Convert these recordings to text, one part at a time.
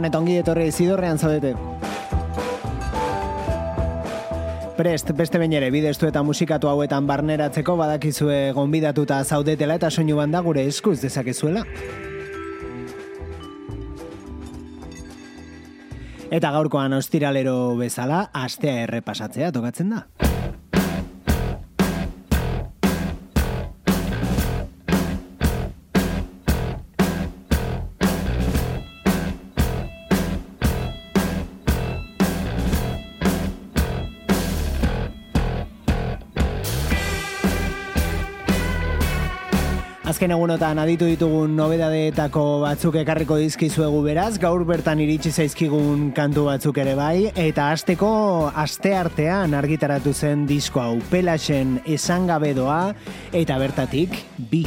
Gabon eta ongi etorri zidorrean zaudete. Prest, beste bain ere, bidestu eta musikatu hauetan barneratzeko badakizue gonbidatuta zaudetela eta soinu banda gure eskuz dezakezuela. Eta gaurkoan ostiralero bezala, astea errepasatzea tokatzen da. Azken egunotan aditu ditugun nobedadeetako batzuk ekarriko dizkizuegu beraz, gaur bertan iritsi zaizkigun kantu batzuk ere bai, eta asteko aste artean argitaratu zen disko hau pelasen esangabedoa eta bertatik bi.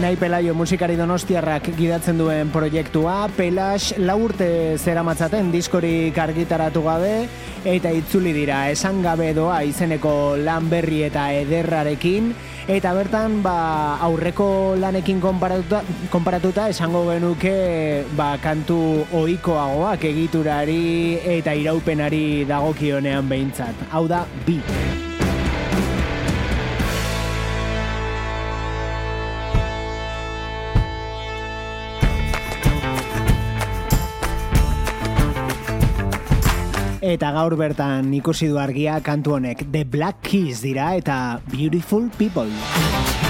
Unai Pelaio musikari donostiarrak gidatzen duen proiektua, Pelas laurte zera matzaten diskorik argitaratu gabe, eta itzuli dira esan gabe doa izeneko lan berri eta ederrarekin, Eta bertan, ba, aurreko lanekin konparatuta, konparatuta esango genuke ba, kantu ohikoagoak egiturari eta iraupenari dagokionean behintzat. Hau da, bi. Eta gaur bertan ikusi du argia kantu honek The Black Keys dira eta Beautiful People.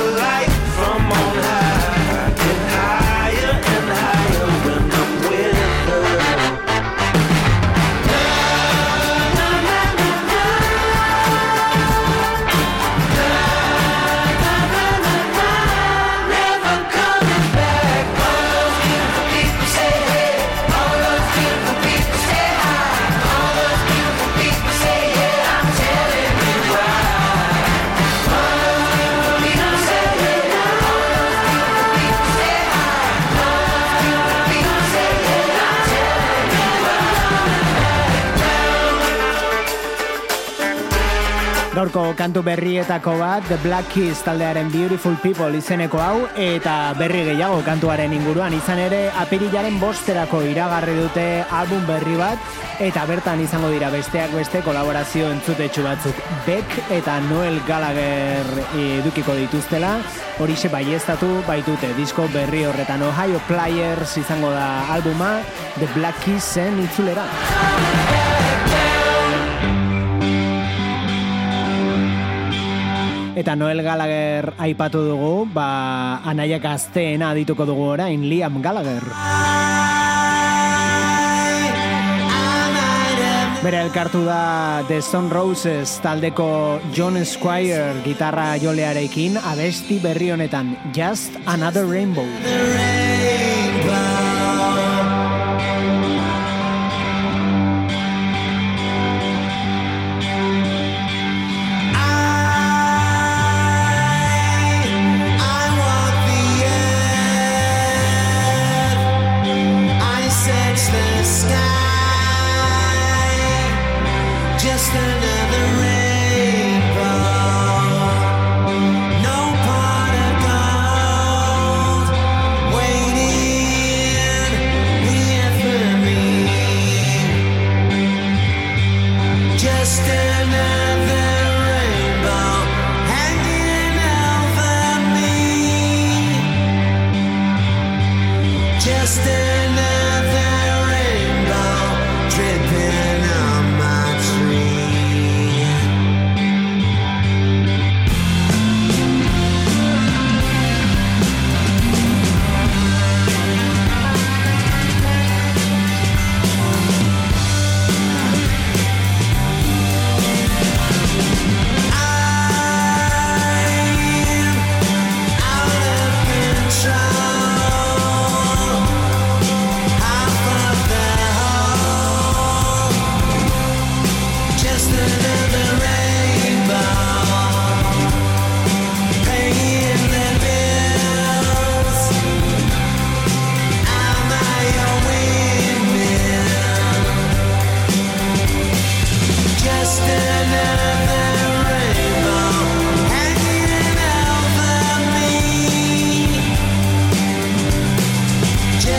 gaurko kantu berrietako bat The Black Keys taldearen Beautiful People izeneko hau eta berri gehiago kantuaren inguruan. Izan ere apirilaren bosterako iragarri dute album berri bat eta bertan izango dira besteak beste kolaborazio entzutetxu batzuk. Beck eta Noel Gallagher edukiko dituztela. Horixe baiestatu baitute disko berri horretan. Ohio Players izango da albuma The Black Keys zen itzulera Eta Noel Gallagher aipatu dugu, ba, anaiak azteena dituko dugu orain Liam Gallagher. Bere elkartu da The Stone Roses taldeko John Squire gitarra jolearekin abesti berri honetan just another rainbow.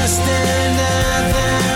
understand there.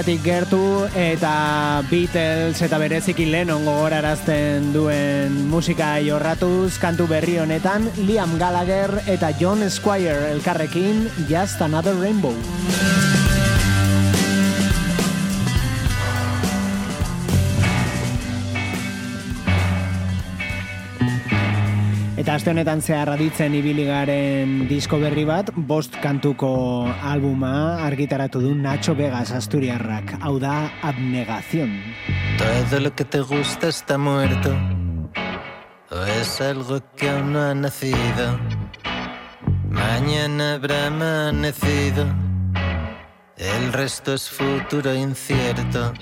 Psikodeliatik gertu eta Beatles eta bereziki Lennon gogorarazten duen musika jorratuz kantu berri honetan Liam Gallagher eta John Squire elkarrekin Just Another Rainbow. Eta aste honetan zehar aditzen ibiligaren disko berri bat, bost kantuko albuma argitaratu du Nacho Vegas Asturiarrak. Hau da Abnegación. Todo lo que te gusta está muerto. O es algo que aún no ha nacido. Mañana habrá amanecido. El resto es futuro incierto.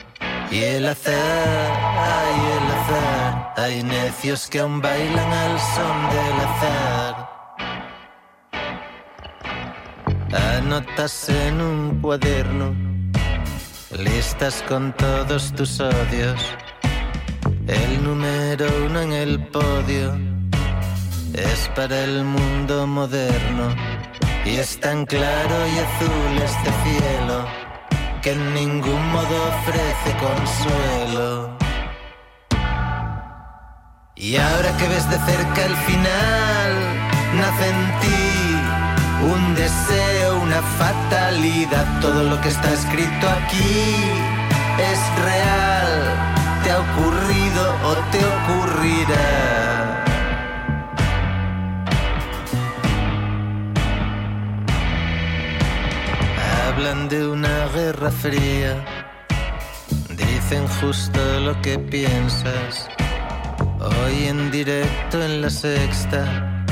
Y el azar, ay el azar, hay necios que aún bailan al son del azar. Anotas en un cuaderno, listas con todos tus odios. El número uno en el podio es para el mundo moderno y es tan claro y azul este cielo que en ningún modo ofrece consuelo. Y ahora que ves de cerca el final, nace en ti un deseo, una fatalidad. Todo lo que está escrito aquí es real, te ha ocurrido o te ocurrirá. hablan de una guerra fría, dicen justo lo que piensas. Hoy en directo en la sexta,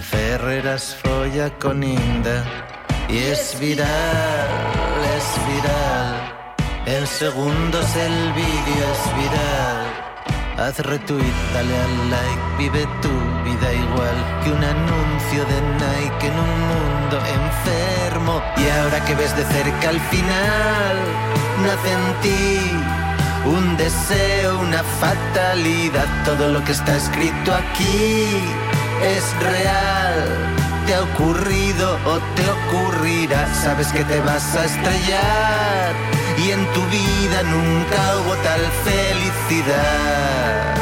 Ferreras folla con Inda y es viral, es viral. En segundos el vídeo es viral. Haz retweet, dale al like, vive tu vida igual que un anuncio de Nike en un mundo enfermo. Y ahora que ves de cerca al final, nace en ti un deseo, una fatalidad. Todo lo que está escrito aquí es real. Te ha ocurrido o te ocurrirá, sabes que te vas a estrellar y en tu vida nunca hubo tal felicidad.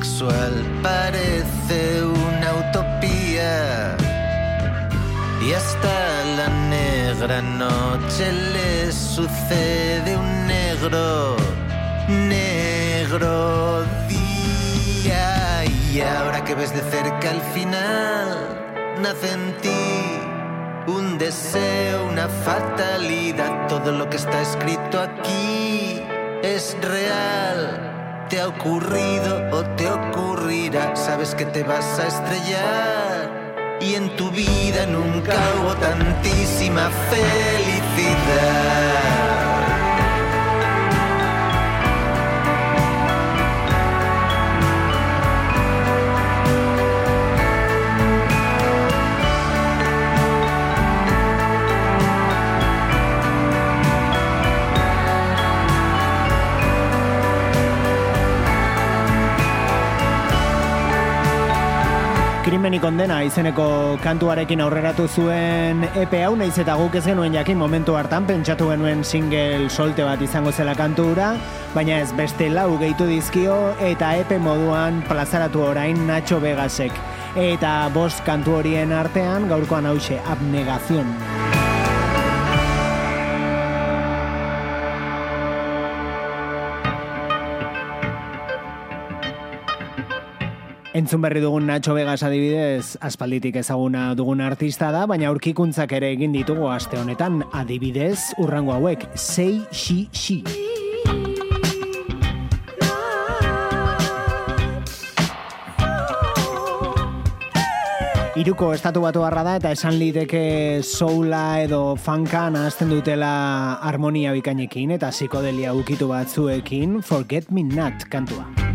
Sexual parece una utopía y hasta la negra noche le sucede un negro, negro día. Y ahora que ves de cerca el final, nace en ti un deseo, una fatalidad. Todo lo que está escrito aquí es real. Te ha ocurrido o te ocurrirá. Sabes que te vas a estrellar. Y en tu vida nunca hubo tantísima felicidad. Krimen ikondena izeneko kantuarekin aurreratu zuen EP hau naiz eta guk ez genuen jakin momentu hartan pentsatu genuen single solte bat izango zela kantura, baina ez beste lau gehitu dizkio eta EP moduan plazaratu orain Nacho Vegasek. Eta bost kantu horien artean gaurkoan hause abnegazion. Entzun berri dugun Nacho Vegas adibidez, aspalditik ezaguna dugun artista da, baina aurkikuntzak ere egin ditugu aste honetan adibidez, urrango hauek, Say She She. Iruko estatu batu barra da eta esan liteke soula edo funka nahazten dutela harmonia bikainekin eta psikodelia ukitu batzuekin Forget Me Not kantua.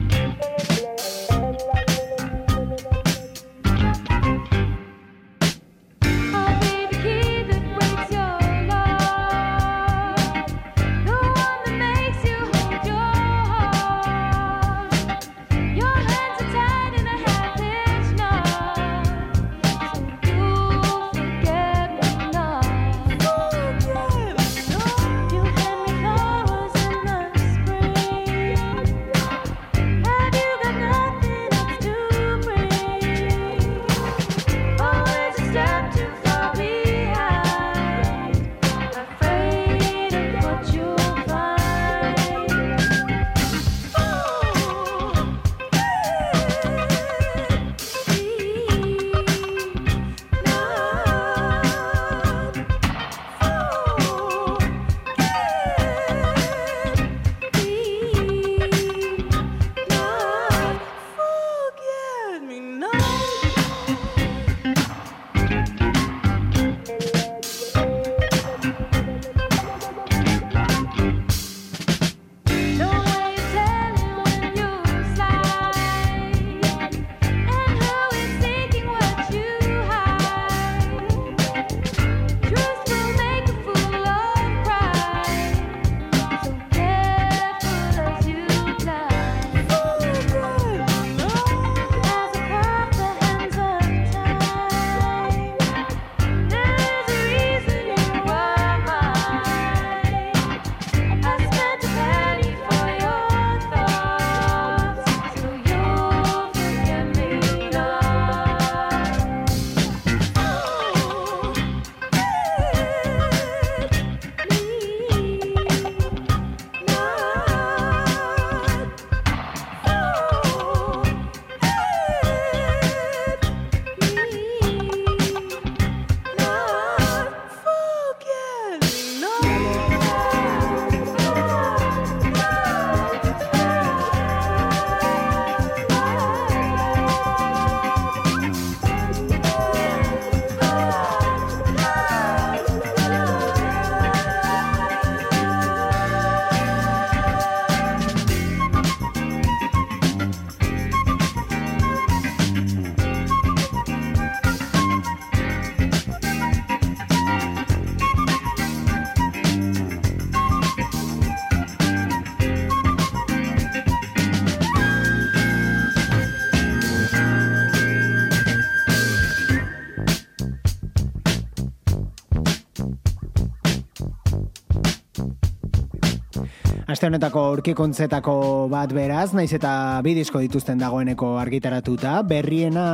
Aste honetako aurkikontzetako bat beraz, naiz eta bi disko dituzten dagoeneko argitaratuta, berriena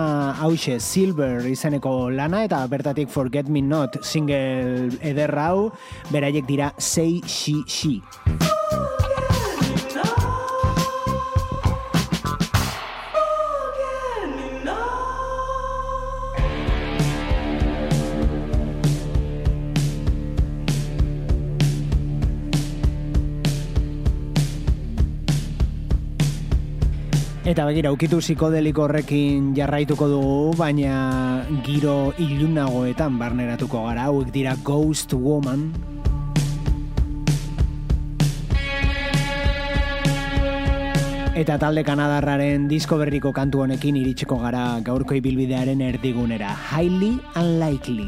hause Silver izeneko lana eta bertatik Forget Me Not single ederrau, beraiek dira Say She She. Eta begira, ukitu psikodeliko horrekin jarraituko dugu, baina giro ilunagoetan barneratuko gara, hauek dira Ghost Woman. Eta talde Kanadarraren disko berriko kantu honekin iritsiko gara gaurko ibilbidearen erdigunera. Highly unlikely.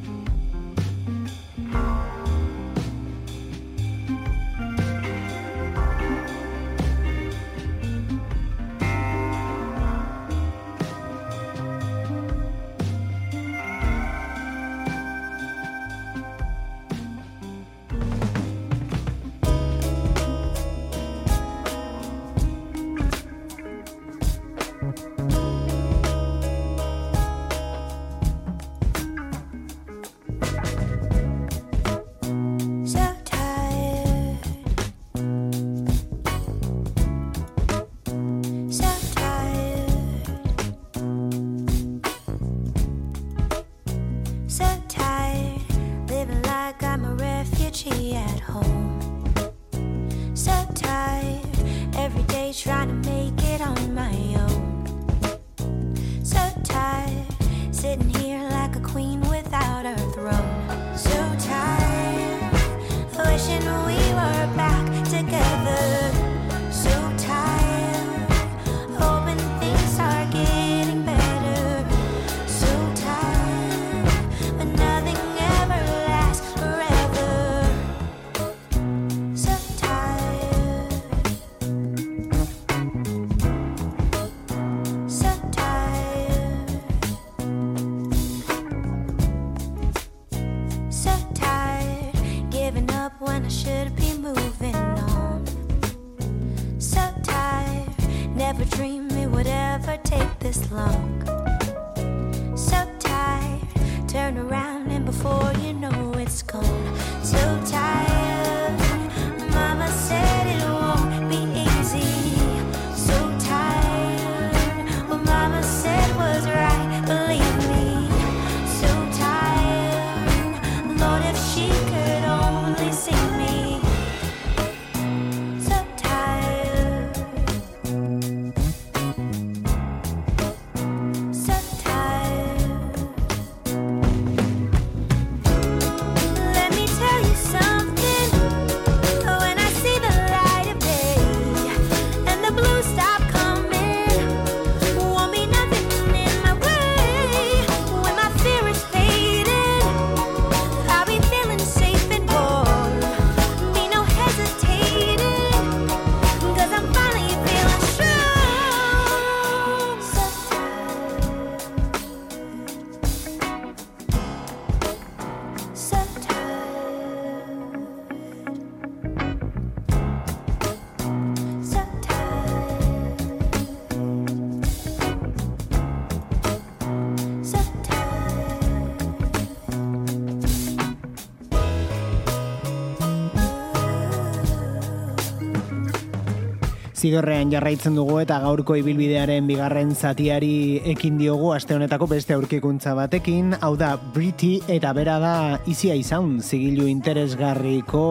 Zidorrean jarraitzen dugu eta gaurko ibilbidearen bigarren zatiari ekin diogu aste honetako beste aurkikuntza batekin, hau da Briti eta bera da izia izan zigilu interesgarriko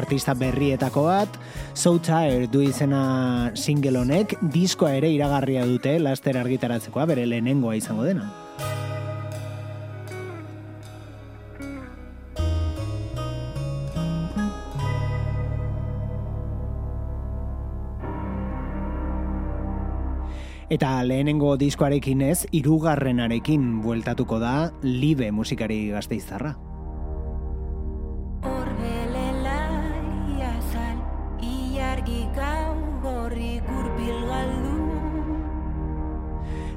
artista berrietako bat, So Tired du izena single honek, diskoa ere iragarria dute laster argitaratzekoa bere lehenengoa izango dena. Eta lehenengo diskoarekin ez, irugarrenarekin bueltatuko da libe musikari gazteizarra.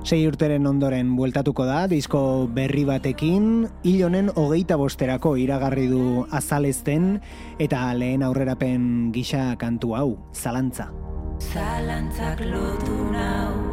Sei urteren ondoren bueltatuko da, disko berri batekin, hilonen hogeita bosterako iragarri du azalezten, eta lehen aurrerapen gisa kantu hau, zalantza. Zalantzak lotu nau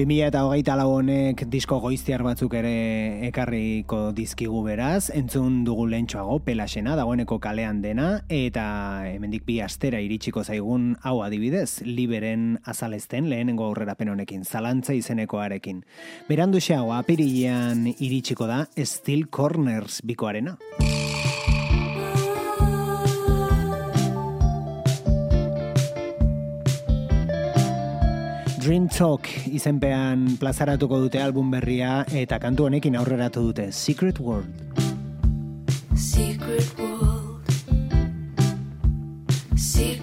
2000 eta hogeita honek disko goiztiar batzuk ere ekarriko dizkigu beraz, entzun dugu lentsuago pelasena dagoeneko kalean dena, eta hemendik bi astera iritsiko zaigun hau adibidez, liberen azalezten lehenengo aurrera honekin, zalantza izenekoarekin. Berandu xeago, apirilean iritsiko da Steel Corners bikoarena. Dream Talk izenpean plazaratuko dute album berria eta kantu honekin aurreratu dute Secret World. Secret World Secret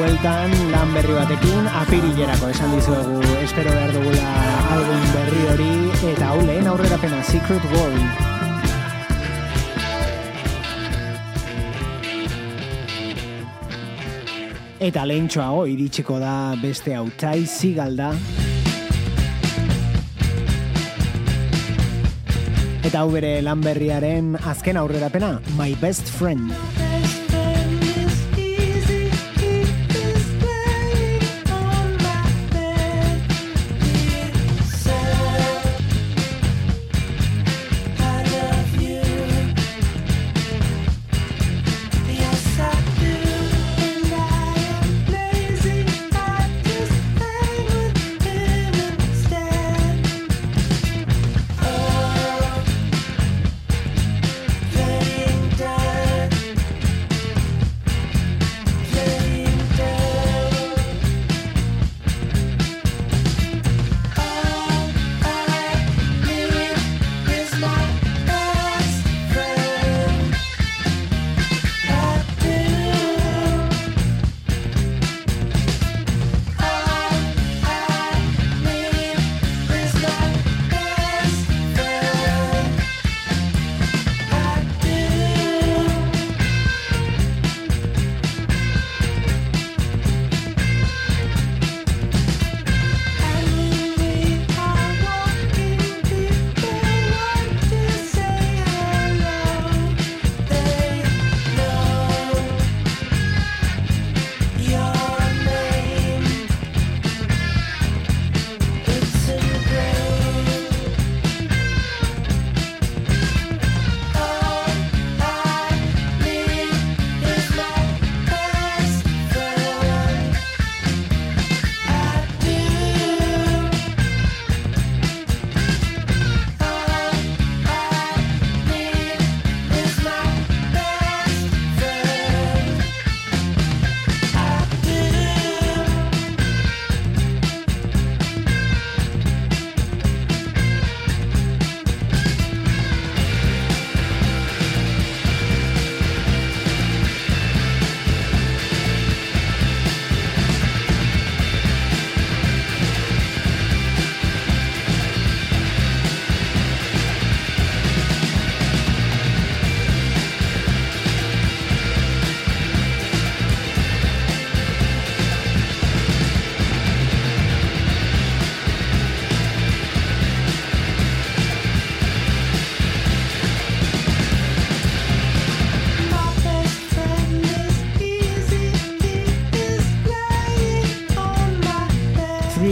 bueltan lan berri batekin apirilerako esan dizuegu. Espero behar dugula album berri hori eta hau lehen aurrera pena Secret World. Eta lehen txoago iritsiko da beste hau tai zigalda Eta hau bere lan berriaren azken aurrerapena My Best Friend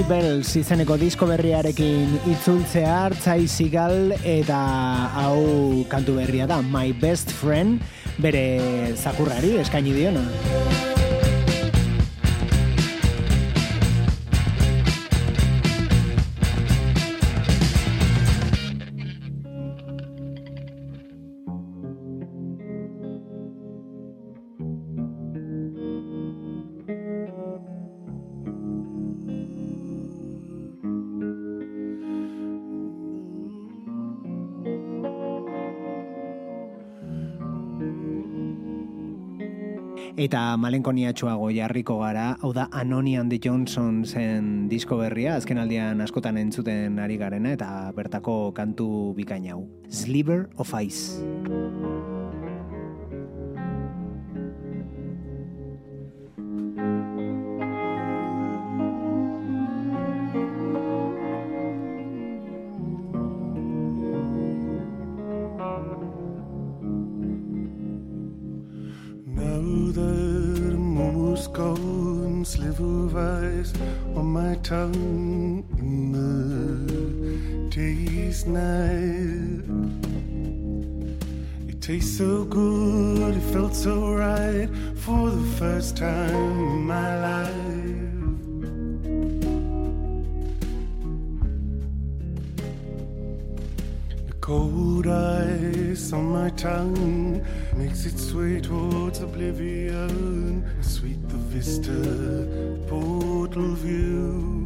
Bells izeneko disko berriarekin itzultzea hartzai zigal eta hau kantu berria da My Best Friend bere zakurrari eskaini diona. Eta malenkoniatxoago jarriko gara, hau da Anonian de Johnson zen disko berria, azken aldian askotan entzuten ari garena, eta bertako kantu bikain hau. Sliver of Ice. Tongue day's night. It tastes so good, it felt so right for the first time in my life. The cold ice on my tongue makes its way towards oblivion. Sweet the vista, portal view.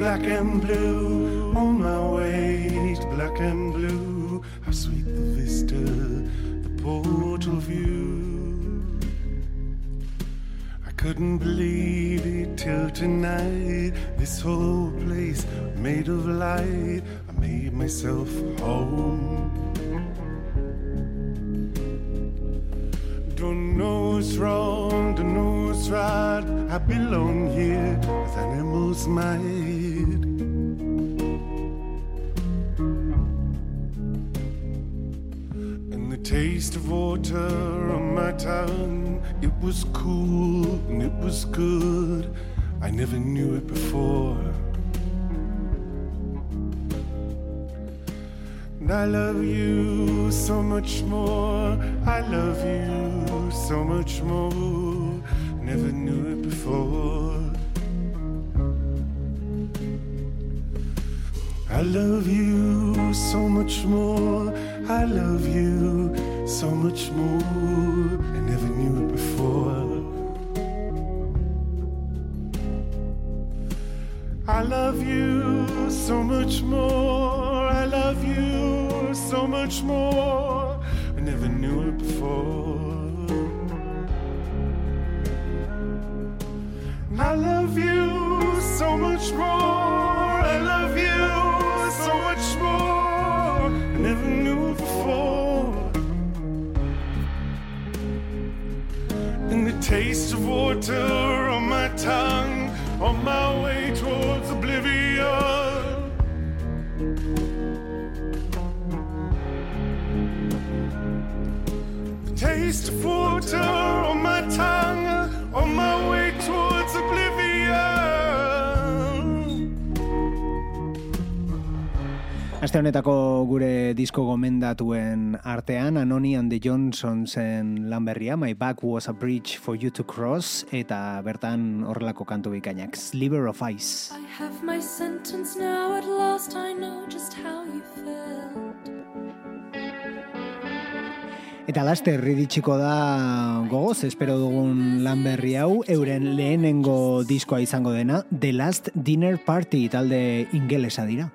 Black and blue, on my way to black and blue. How sweet the vista, the portal view. I couldn't believe it till tonight. This whole place made of light. I made myself home. Don't know what's wrong, don't know what's right. I belong here as animals might. Taste of water on my tongue, it was cool and it was good. I never knew it before. And I love you so much more. I love you so much more. Never knew it before. I love you so much more. I love you so much more. I never knew it before. I love you so much more. I love you so much more. I never knew it before. I love taste of water on my tongue, on my way towards oblivion. The taste of water on Aste honetako gure disko gomendatuen artean, Anoni and the Johnsonsen lan berria, My Back Was a Bridge for You to Cross, eta bertan horrelako kantu bikainak, Sliver of Ice. I have my sentence now, at last I know just how you felt. Eta laster riditxiko da gogoz, espero dugun lan berri hau, euren lehenengo diskoa izango dena, The Last Dinner Party talde ingelesa dira.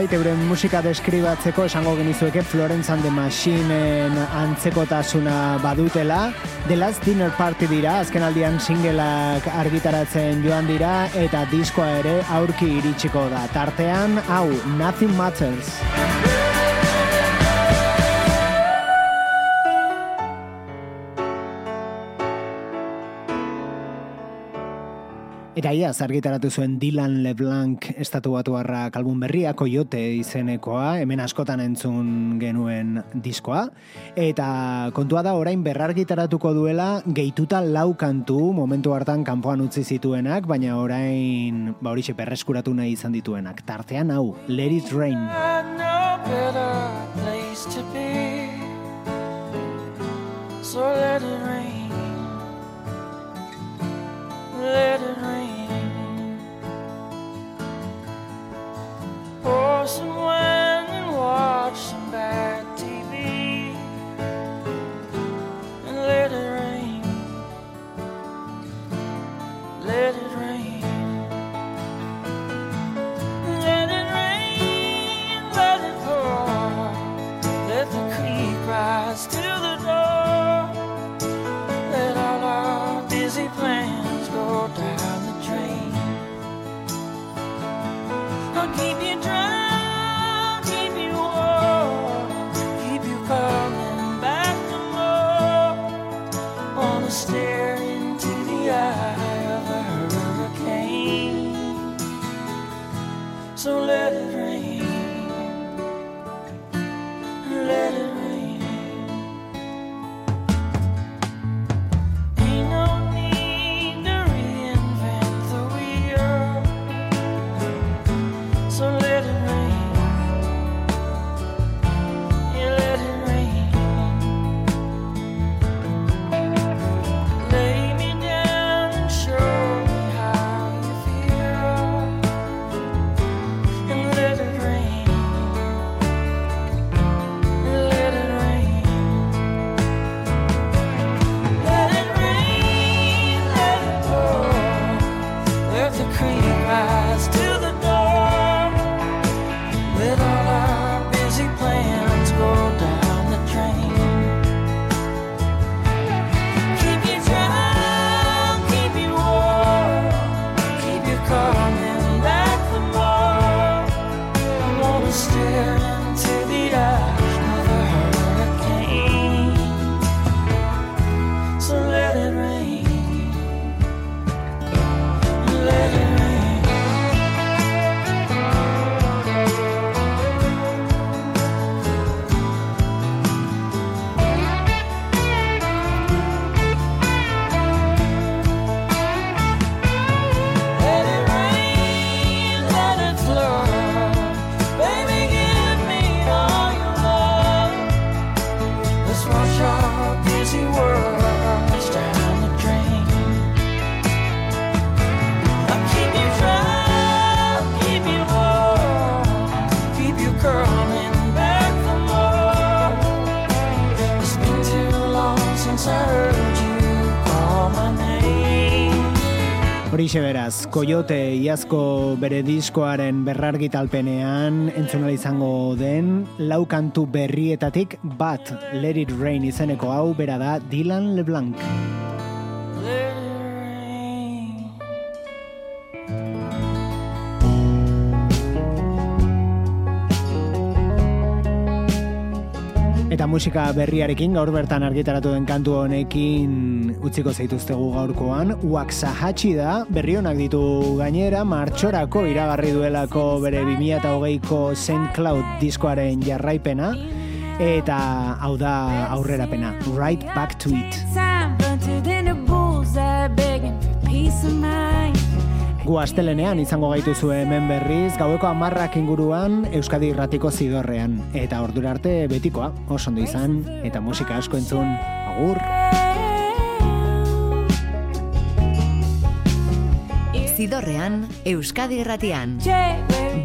Nolabait euren musika deskribatzeko esango genizueke Florence and the Machineen antzekotasuna badutela. The Last Dinner Party dira, azken aldian singleak argitaratzen joan dira eta diskoa ere aurki iritsiko da. Tartean, hau, Nothing Matters. Eta iaz argitaratu zuen Dylan LeBlanc estatu batuarra kalbun berria, Coyote izenekoa, hemen askotan entzun genuen diskoa. Eta kontua da orain berrargitaratuko duela gehituta lau kantu momentu hartan kanpoan utzi zituenak, baina orain ba horixe berreskuratu nahi izan dituenak. Tartean hau, Let It Rain. So let it rain. Let it rain. Pour some wine and watch some bad TV. And let it rain. Let it rain. Let it rain, let it pour. Let the creek rise I'll keep you Horixe beraz, Coyote iazko bere diskoaren berrargitalpenean entzunal izango den lau kantu berrietatik bat Let It Rain izeneko hau bera da Dylan LeBlanc. Eta musika berriarekin gaur bertan argitaratu den kantu honekin utziko zaituztegu gaurkoan. Waxahatxi da, berri honak ditu gainera, martxorako iragarri duelako bere 2008ko St. Cloud diskoaren jarraipena. Eta hau da aurrerapena, Right Back to It. Time Gu astelenean izango gaituzu hemen berriz, gaueko amarrak inguruan Euskadi Irratiko zidorrean. Eta ordura arte betikoa, oso ondo izan, eta musika asko entzun, agur! Zidorrean, Euskadi Irratian.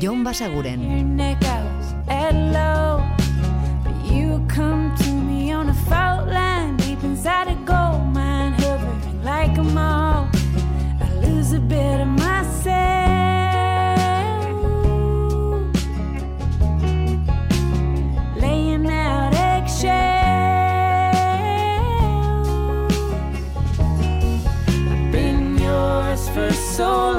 Jon Basaguren. so